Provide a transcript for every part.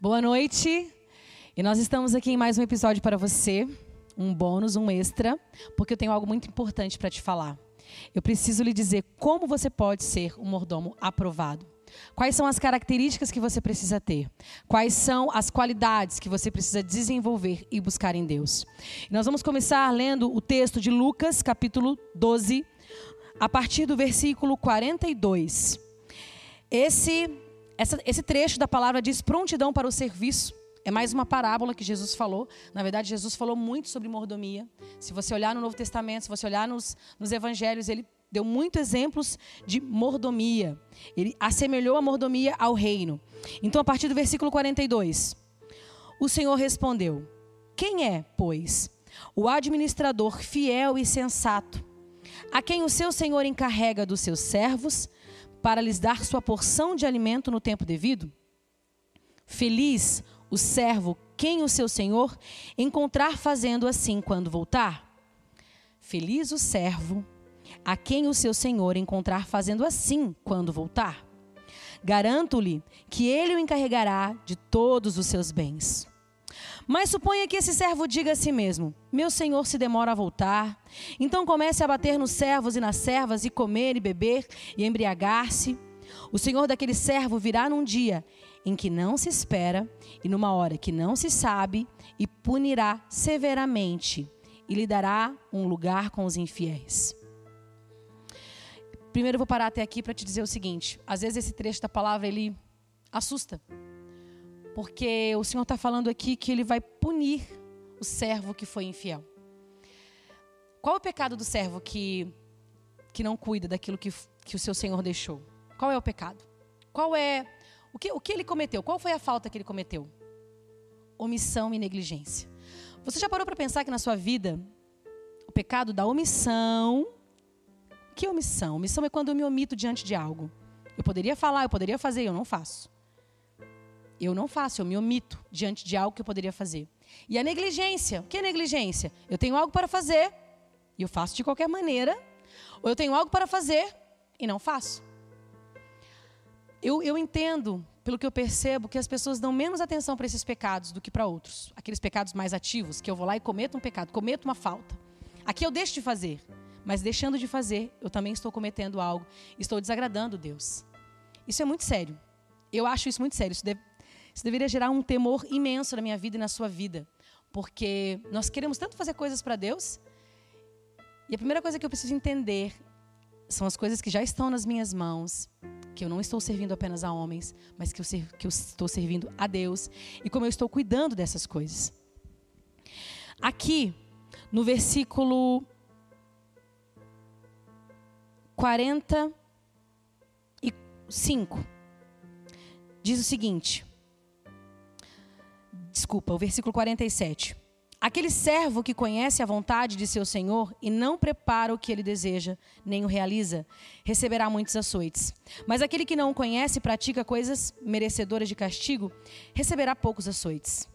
Boa noite. E nós estamos aqui em mais um episódio para você, um bônus, um extra, porque eu tenho algo muito importante para te falar. Eu preciso lhe dizer como você pode ser um mordomo aprovado. Quais são as características que você precisa ter? Quais são as qualidades que você precisa desenvolver e buscar em Deus? nós vamos começar lendo o texto de Lucas, capítulo 12, a partir do versículo 42. Esse essa, esse trecho da palavra diz prontidão para o serviço. É mais uma parábola que Jesus falou. Na verdade, Jesus falou muito sobre mordomia. Se você olhar no Novo Testamento, se você olhar nos, nos evangelhos, ele deu muitos exemplos de mordomia. Ele assemelhou a mordomia ao reino. Então, a partir do versículo 42, o Senhor respondeu: Quem é, pois, o administrador fiel e sensato, a quem o seu senhor encarrega dos seus servos para lhes dar sua porção de alimento no tempo devido? Feliz o servo quem o seu senhor encontrar fazendo assim quando voltar. Feliz o servo a quem o seu senhor encontrar fazendo assim quando voltar. Garanto-lhe que ele o encarregará de todos os seus bens. Mas suponha que esse servo diga a si mesmo: Meu senhor se demora a voltar. Então comece a bater nos servos e nas servas, e comer e beber e embriagar-se. O senhor daquele servo virá num dia em que não se espera e numa hora que não se sabe, e punirá severamente e lhe dará um lugar com os infiéis. Primeiro eu vou parar até aqui para te dizer o seguinte: às vezes esse trecho da palavra ele assusta porque o Senhor está falando aqui que ele vai punir o servo que foi infiel. Qual é o pecado do servo que, que não cuida daquilo que, que o seu Senhor deixou? Qual é o pecado? Qual é o que, o que ele cometeu? Qual foi a falta que ele cometeu? Omissão e negligência. Você já parou para pensar que na sua vida o pecado da omissão. Que omissão? Omissão é quando eu me omito diante de algo. Eu poderia falar, eu poderia fazer, eu não faço. Eu não faço, eu me omito diante de algo que eu poderia fazer. E a negligência, o que é negligência? Eu tenho algo para fazer e eu faço de qualquer maneira, ou eu tenho algo para fazer e não faço. Eu, eu entendo, pelo que eu percebo, que as pessoas dão menos atenção para esses pecados do que para outros. Aqueles pecados mais ativos, que eu vou lá e cometo um pecado, cometo uma falta. Aqui eu deixo de fazer, mas deixando de fazer, eu também estou cometendo algo, estou desagradando Deus. Isso é muito sério. Eu acho isso muito sério. Isso deve, isso deveria gerar um temor imenso na minha vida e na sua vida. Porque nós queremos tanto fazer coisas para Deus. E a primeira coisa que eu preciso entender são as coisas que já estão nas minhas mãos, que eu não estou servindo apenas a homens, mas que eu, que eu estou servindo a Deus e como eu estou cuidando dessas coisas. Aqui, no versículo 45, diz o seguinte: desculpa, o versículo 47. Aquele servo que conhece a vontade de seu senhor e não prepara o que ele deseja, nem o realiza, receberá muitos açoites. Mas aquele que não o conhece e pratica coisas merecedoras de castigo, receberá poucos açoites.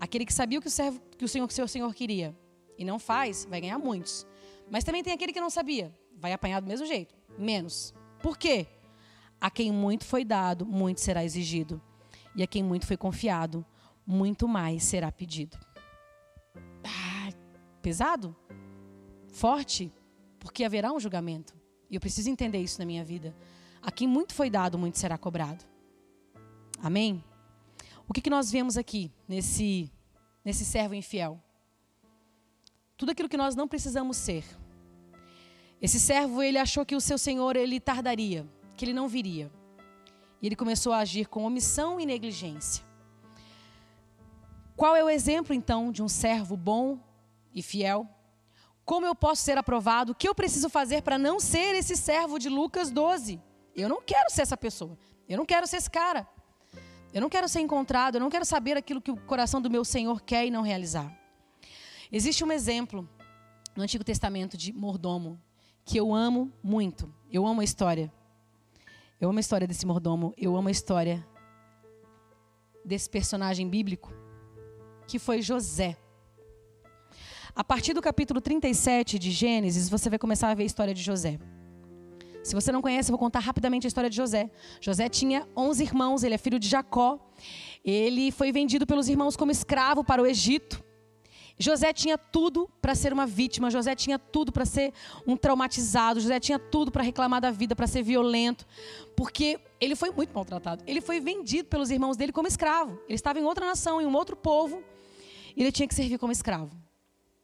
Aquele que sabia o que o, servo, que o senhor, que seu senhor queria e não faz, vai ganhar muitos. Mas também tem aquele que não sabia, vai apanhar do mesmo jeito, menos. Por quê? A quem muito foi dado, muito será exigido e a quem muito foi confiado, muito mais será pedido. Ah, pesado? Forte? Porque haverá um julgamento. E eu preciso entender isso na minha vida. A quem muito foi dado, muito será cobrado. Amém? O que, que nós vemos aqui nesse, nesse servo infiel? Tudo aquilo que nós não precisamos ser. Esse servo, ele achou que o seu senhor, ele tardaria, que ele não viria. E ele começou a agir com omissão e negligência. Qual é o exemplo, então, de um servo bom e fiel? Como eu posso ser aprovado? O que eu preciso fazer para não ser esse servo de Lucas 12? Eu não quero ser essa pessoa. Eu não quero ser esse cara. Eu não quero ser encontrado. Eu não quero saber aquilo que o coração do meu Senhor quer e não realizar. Existe um exemplo no Antigo Testamento de mordomo que eu amo muito. Eu amo a história. Eu amo a história desse mordomo, eu amo a história desse personagem bíblico, que foi José. A partir do capítulo 37 de Gênesis, você vai começar a ver a história de José. Se você não conhece, eu vou contar rapidamente a história de José. José tinha 11 irmãos, ele é filho de Jacó. Ele foi vendido pelos irmãos como escravo para o Egito. José tinha tudo para ser uma vítima, José tinha tudo para ser um traumatizado, José tinha tudo para reclamar da vida, para ser violento, porque ele foi muito maltratado. Ele foi vendido pelos irmãos dele como escravo. Ele estava em outra nação, em um outro povo, e ele tinha que servir como escravo.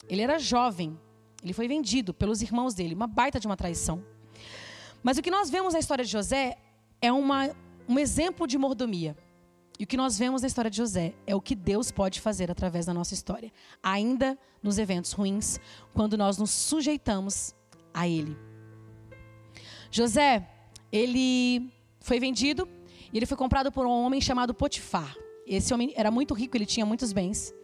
Ele era jovem, ele foi vendido pelos irmãos dele, uma baita de uma traição. Mas o que nós vemos na história de José é uma, um exemplo de mordomia. E o que nós vemos na história de José é o que Deus pode fazer através da nossa história, ainda nos eventos ruins, quando nós nos sujeitamos a Ele. José, ele foi vendido e ele foi comprado por um homem chamado Potifar. Esse homem era muito rico, ele tinha muitos bens.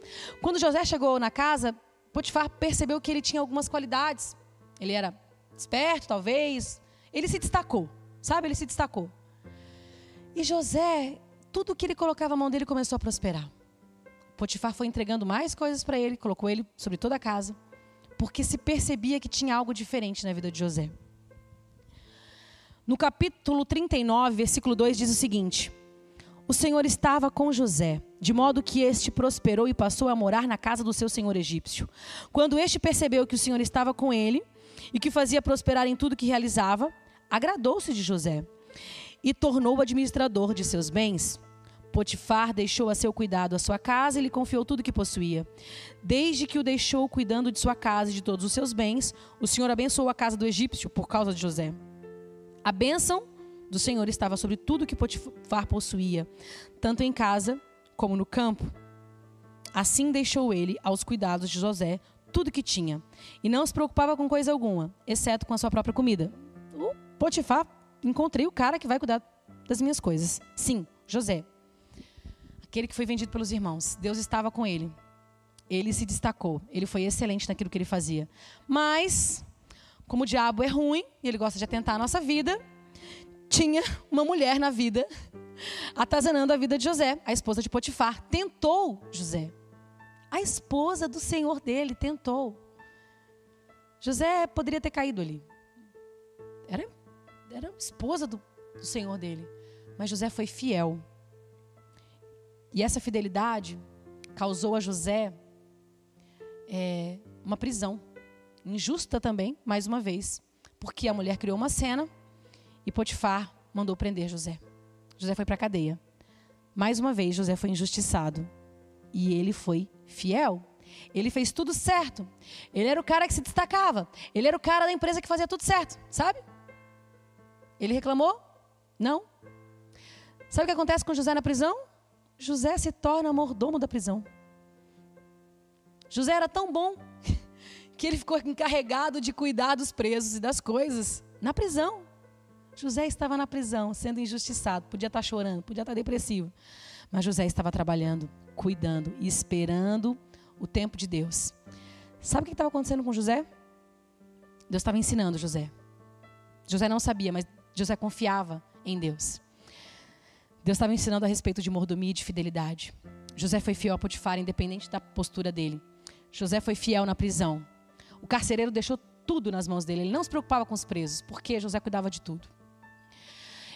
Quando José chegou na casa, Potifar percebeu que ele tinha algumas qualidades. Ele era esperto, talvez. Ele se destacou, sabe? Ele se destacou. E José, tudo que ele colocava a mão dele começou a prosperar. Potifar foi entregando mais coisas para ele, colocou ele sobre toda a casa, porque se percebia que tinha algo diferente na vida de José. No capítulo 39, versículo 2 diz o seguinte: O Senhor estava com José, de modo que este prosperou e passou a morar na casa do seu senhor egípcio. Quando este percebeu que o Senhor estava com ele e que fazia prosperar em tudo que realizava, agradou-se de José e tornou-o administrador de seus bens. Potifar deixou a seu cuidado a sua casa e lhe confiou tudo que possuía. Desde que o deixou cuidando de sua casa e de todos os seus bens, o Senhor abençoou a casa do egípcio por causa de José. A bênção do Senhor estava sobre tudo que Potifar possuía, tanto em casa como no campo. Assim deixou ele aos cuidados de José tudo que tinha, e não se preocupava com coisa alguma, exceto com a sua própria comida. O Potifar, encontrei o cara que vai cuidar das minhas coisas. Sim, José aquele que foi vendido pelos irmãos. Deus estava com ele. Ele se destacou. Ele foi excelente naquilo que ele fazia. Mas, como o diabo é ruim e ele gosta de atentar a nossa vida, tinha uma mulher na vida, atazanando a vida de José, a esposa de Potifar. Tentou José. A esposa do senhor dele tentou. José poderia ter caído ali. Era, esposa do, do senhor dele. Mas José foi fiel. E essa fidelidade causou a José é, uma prisão. Injusta também, mais uma vez. Porque a mulher criou uma cena e Potifar mandou prender José. José foi para a cadeia. Mais uma vez, José foi injustiçado. E ele foi fiel. Ele fez tudo certo. Ele era o cara que se destacava. Ele era o cara da empresa que fazia tudo certo, sabe? Ele reclamou? Não. Sabe o que acontece com José na prisão? José se torna mordomo da prisão. José era tão bom que ele ficou encarregado de cuidar dos presos e das coisas na prisão. José estava na prisão, sendo injustiçado, podia estar chorando, podia estar depressivo. Mas José estava trabalhando, cuidando e esperando o tempo de Deus. Sabe o que estava acontecendo com José? Deus estava ensinando José. José não sabia, mas José confiava em Deus. Deus estava ensinando a respeito de mordomia e de fidelidade. José foi fiel a Potifar, independente da postura dele. José foi fiel na prisão. O carcereiro deixou tudo nas mãos dele. Ele não se preocupava com os presos, porque José cuidava de tudo.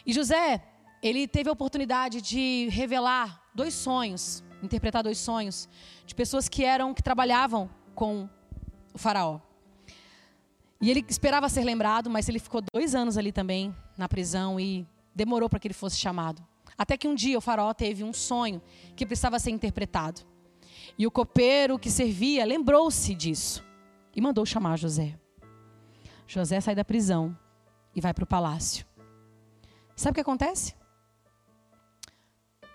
E José, ele teve a oportunidade de revelar dois sonhos, interpretar dois sonhos de pessoas que eram que trabalhavam com o faraó. E ele esperava ser lembrado, mas ele ficou dois anos ali também na prisão e demorou para que ele fosse chamado. Até que um dia o faraó teve um sonho que precisava ser interpretado. E o copeiro que servia lembrou-se disso e mandou chamar José. José sai da prisão e vai para o palácio. Sabe o que acontece?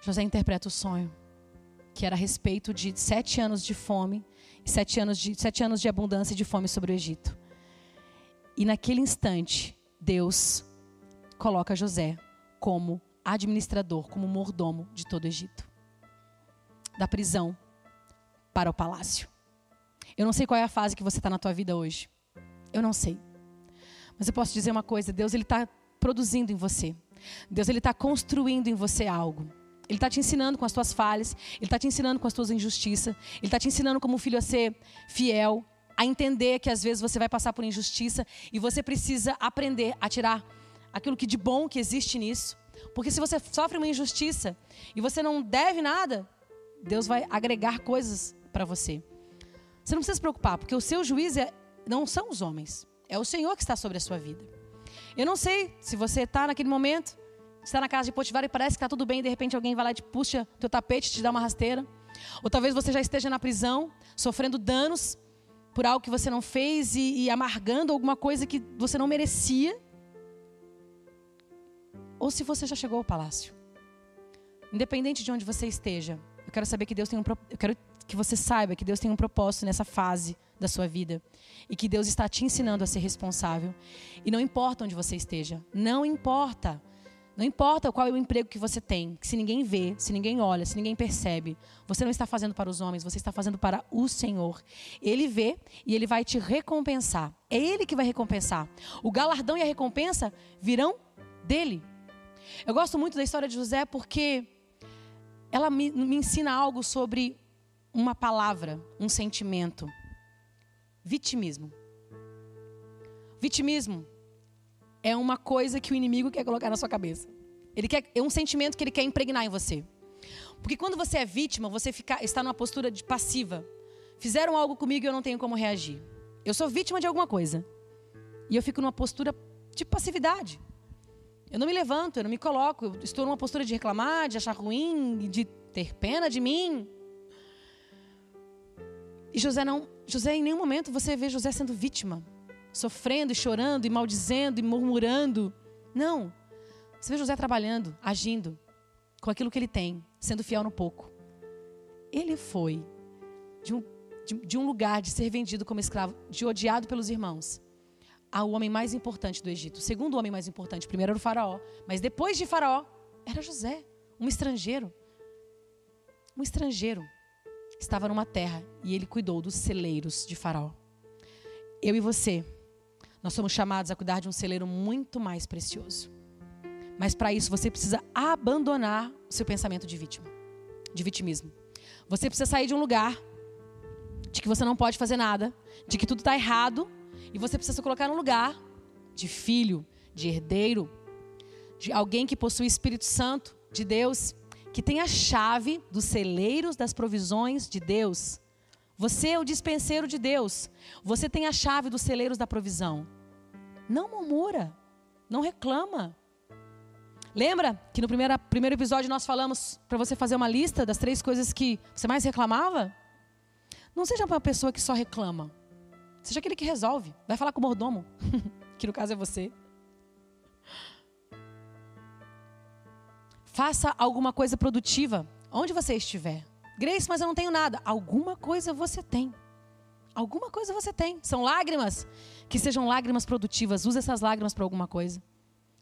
José interpreta o sonho, que era a respeito de sete anos de fome sete anos de, sete anos de abundância e de fome sobre o Egito. E naquele instante, Deus coloca José como administrador, como mordomo de todo o Egito. Da prisão para o palácio. Eu não sei qual é a fase que você está na tua vida hoje. Eu não sei. Mas eu posso dizer uma coisa: Deus ele está produzindo em você. Deus ele está construindo em você algo. Ele está te ensinando com as tuas falhas. Ele está te ensinando com as tuas injustiças. Ele está te ensinando como filho a ser fiel, a entender que às vezes você vai passar por injustiça e você precisa aprender a tirar aquilo que de bom que existe nisso. Porque se você sofre uma injustiça e você não deve nada, Deus vai agregar coisas para você. Você não precisa se preocupar, porque o seu juiz é, não são os homens, é o Senhor que está sobre a sua vida. Eu não sei se você está naquele momento, está na casa de Potifar e parece que está tudo bem, e de repente alguém vai lá e te puxa teu tapete, te dá uma rasteira. Ou talvez você já esteja na prisão, sofrendo danos por algo que você não fez e, e amargando alguma coisa que você não merecia. Ou se você já chegou ao palácio. Independente de onde você esteja, eu quero saber que Deus tem um eu quero que você saiba que Deus tem um propósito nessa fase da sua vida e que Deus está te ensinando a ser responsável. E não importa onde você esteja, não importa. Não importa qual é o emprego que você tem, que se ninguém vê, se ninguém olha, se ninguém percebe, você não está fazendo para os homens, você está fazendo para o Senhor. Ele vê e ele vai te recompensar. É ele que vai recompensar. O galardão e a recompensa virão dele. Eu gosto muito da história de José porque ela me, me ensina algo sobre uma palavra, um sentimento. Vitimismo. Vitimismo é uma coisa que o inimigo quer colocar na sua cabeça. Ele quer, é um sentimento que ele quer impregnar em você. Porque quando você é vítima, você fica, está numa postura de passiva. Fizeram algo comigo e eu não tenho como reagir. Eu sou vítima de alguma coisa. E eu fico numa postura de passividade. Eu não me levanto, eu não me coloco. Eu estou numa postura de reclamar, de achar ruim, de ter pena de mim. E José não, José em nenhum momento você vê José sendo vítima sofrendo e chorando e maldizendo e murmurando. Não. Você vê José trabalhando, agindo com aquilo que ele tem, sendo fiel no pouco. Ele foi de um, de, de um lugar de ser vendido como escravo, de odiado pelos irmãos, ao homem mais importante do Egito. O segundo homem mais importante, primeiro era o faraó, mas depois de faraó era José, um estrangeiro. Um estrangeiro estava numa terra e ele cuidou dos celeiros de faraó. Eu e você nós somos chamados a cuidar de um celeiro muito mais precioso. Mas para isso você precisa abandonar o seu pensamento de vítima, de vitimismo. Você precisa sair de um lugar de que você não pode fazer nada, de que tudo está errado, e você precisa se colocar no lugar de filho, de herdeiro, de alguém que possui o Espírito Santo de Deus, que tem a chave dos celeiros das provisões de Deus. Você é o dispenseiro de Deus. Você tem a chave dos celeiros da provisão. Não murmura, não reclama. Lembra que no primeiro, primeiro episódio nós falamos para você fazer uma lista das três coisas que você mais reclamava? Não seja uma pessoa que só reclama. Seja aquele que resolve. Vai falar com o mordomo, que no caso é você. Faça alguma coisa produtiva, onde você estiver. Grace, mas eu não tenho nada. Alguma coisa você tem. Alguma coisa você tem. São lágrimas. Que sejam lágrimas produtivas. Use essas lágrimas para alguma coisa.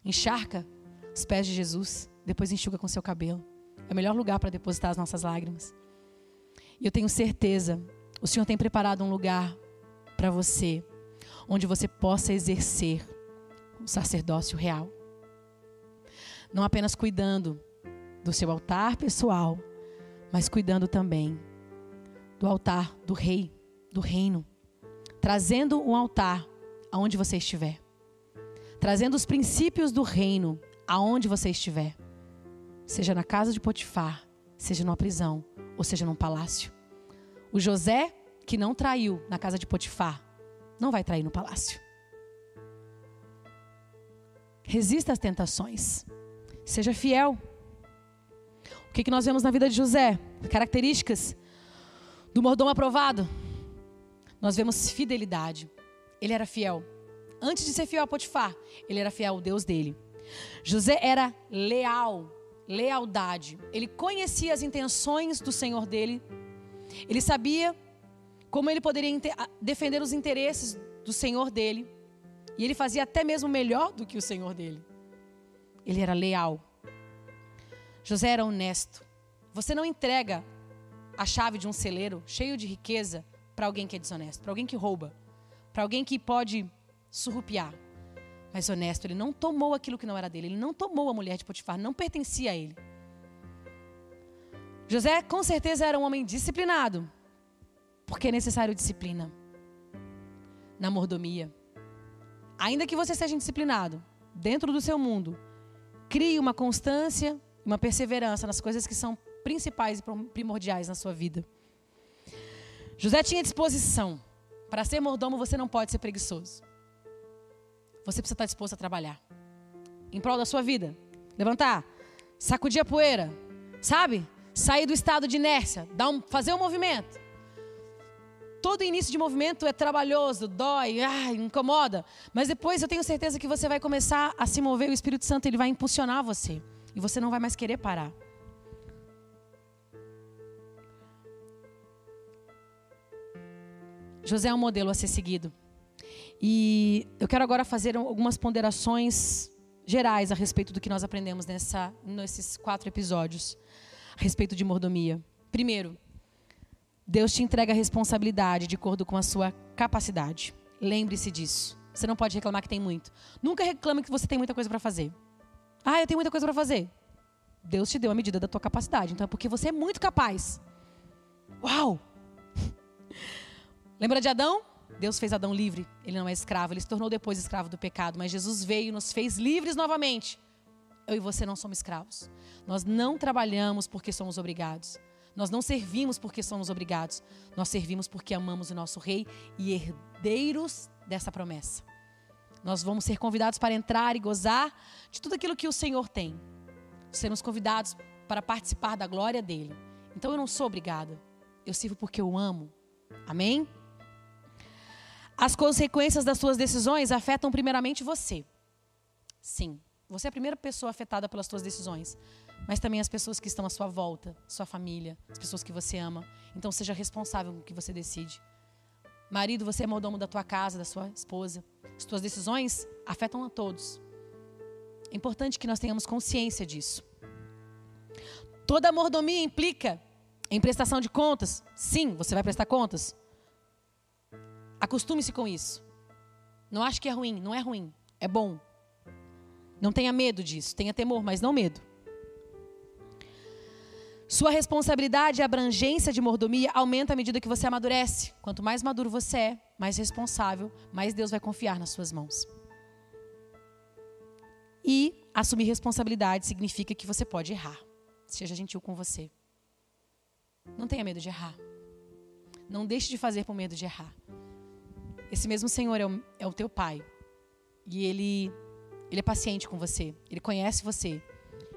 Encharca os pés de Jesus. Depois enxuga com seu cabelo. É o melhor lugar para depositar as nossas lágrimas. E eu tenho certeza, o Senhor tem preparado um lugar para você, onde você possa exercer o sacerdócio real. Não apenas cuidando do seu altar pessoal, mas cuidando também do altar do rei do reino, trazendo um altar aonde você estiver, trazendo os princípios do reino aonde você estiver, seja na casa de Potifar, seja numa prisão ou seja num palácio. O José que não traiu na casa de Potifar, não vai trair no palácio. Resista às tentações. Seja fiel. O que, que nós vemos na vida de José? Características do mordomo aprovado nós vemos fidelidade. Ele era fiel. Antes de ser fiel a Potifar, ele era fiel ao Deus dele. José era leal, lealdade. Ele conhecia as intenções do Senhor dele. Ele sabia como ele poderia defender os interesses do Senhor dele. E ele fazia até mesmo melhor do que o Senhor dele. Ele era leal. José era honesto. Você não entrega a chave de um celeiro cheio de riqueza para alguém que é desonesto, para alguém que rouba, para alguém que pode surrupiar. Mas honesto, ele não tomou aquilo que não era dele, ele não tomou a mulher de Potifar, não pertencia a ele. José com certeza era um homem disciplinado, porque é necessário disciplina na mordomia. Ainda que você seja indisciplinado, dentro do seu mundo, crie uma constância, uma perseverança nas coisas que são principais e primordiais na sua vida. José tinha disposição. Para ser mordomo, você não pode ser preguiçoso. Você precisa estar disposto a trabalhar. Em prol da sua vida. Levantar, sacudir a poeira, sabe? Sair do estado de inércia, dar um, fazer um movimento. Todo início de movimento é trabalhoso, dói, incomoda. Mas depois eu tenho certeza que você vai começar a se mover, o Espírito Santo ele vai impulsionar você. E você não vai mais querer parar. José é um modelo a ser seguido. E eu quero agora fazer algumas ponderações gerais a respeito do que nós aprendemos nessa, nesses quatro episódios a respeito de mordomia. Primeiro, Deus te entrega a responsabilidade de acordo com a sua capacidade. Lembre-se disso. Você não pode reclamar que tem muito. Nunca reclame que você tem muita coisa para fazer. Ah, eu tenho muita coisa para fazer. Deus te deu a medida da tua capacidade. Então é porque você é muito capaz. Uau! Lembra de Adão? Deus fez Adão livre. Ele não é escravo. Ele se tornou depois escravo do pecado. Mas Jesus veio e nos fez livres novamente. Eu e você não somos escravos. Nós não trabalhamos porque somos obrigados. Nós não servimos porque somos obrigados. Nós servimos porque amamos o nosso Rei e herdeiros dessa promessa. Nós vamos ser convidados para entrar e gozar de tudo aquilo que o Senhor tem. Sermos convidados para participar da glória dele. Então eu não sou obrigada. Eu sirvo porque eu amo. Amém? As consequências das suas decisões afetam primeiramente você. Sim, você é a primeira pessoa afetada pelas suas decisões, mas também as pessoas que estão à sua volta, sua família, as pessoas que você ama. Então seja responsável com o que você decide. Marido, você é mordomo da tua casa, da sua esposa. As tuas decisões afetam a todos. É importante que nós tenhamos consciência disso. Toda mordomia implica em prestação de contas. Sim, você vai prestar contas. Acostume-se com isso. Não ache que é ruim, não é ruim, é bom. Não tenha medo disso, tenha temor, mas não medo. Sua responsabilidade e abrangência de mordomia aumenta à medida que você amadurece. Quanto mais maduro você é, mais responsável, mais Deus vai confiar nas suas mãos. E assumir responsabilidade significa que você pode errar. Seja gentil com você. Não tenha medo de errar. Não deixe de fazer por medo de errar. Esse mesmo Senhor é o, é o teu Pai. E Ele, ele é paciente com você. Ele conhece você.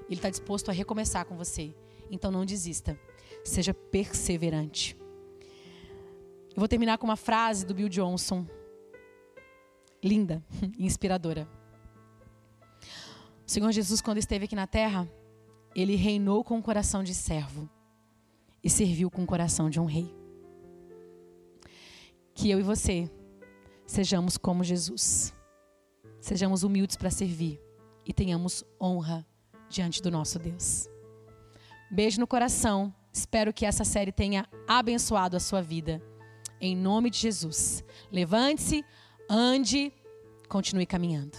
Ele está disposto a recomeçar com você. Então não desista. Seja perseverante. Eu vou terminar com uma frase do Bill Johnson. Linda, inspiradora. O Senhor Jesus, quando esteve aqui na terra, ele reinou com o coração de servo e serviu com o coração de um rei. Que eu e você sejamos como Jesus. Sejamos humildes para servir e tenhamos honra diante do nosso Deus. Beijo no coração. Espero que essa série tenha abençoado a sua vida. Em nome de Jesus. Levante-se, ande, continue caminhando.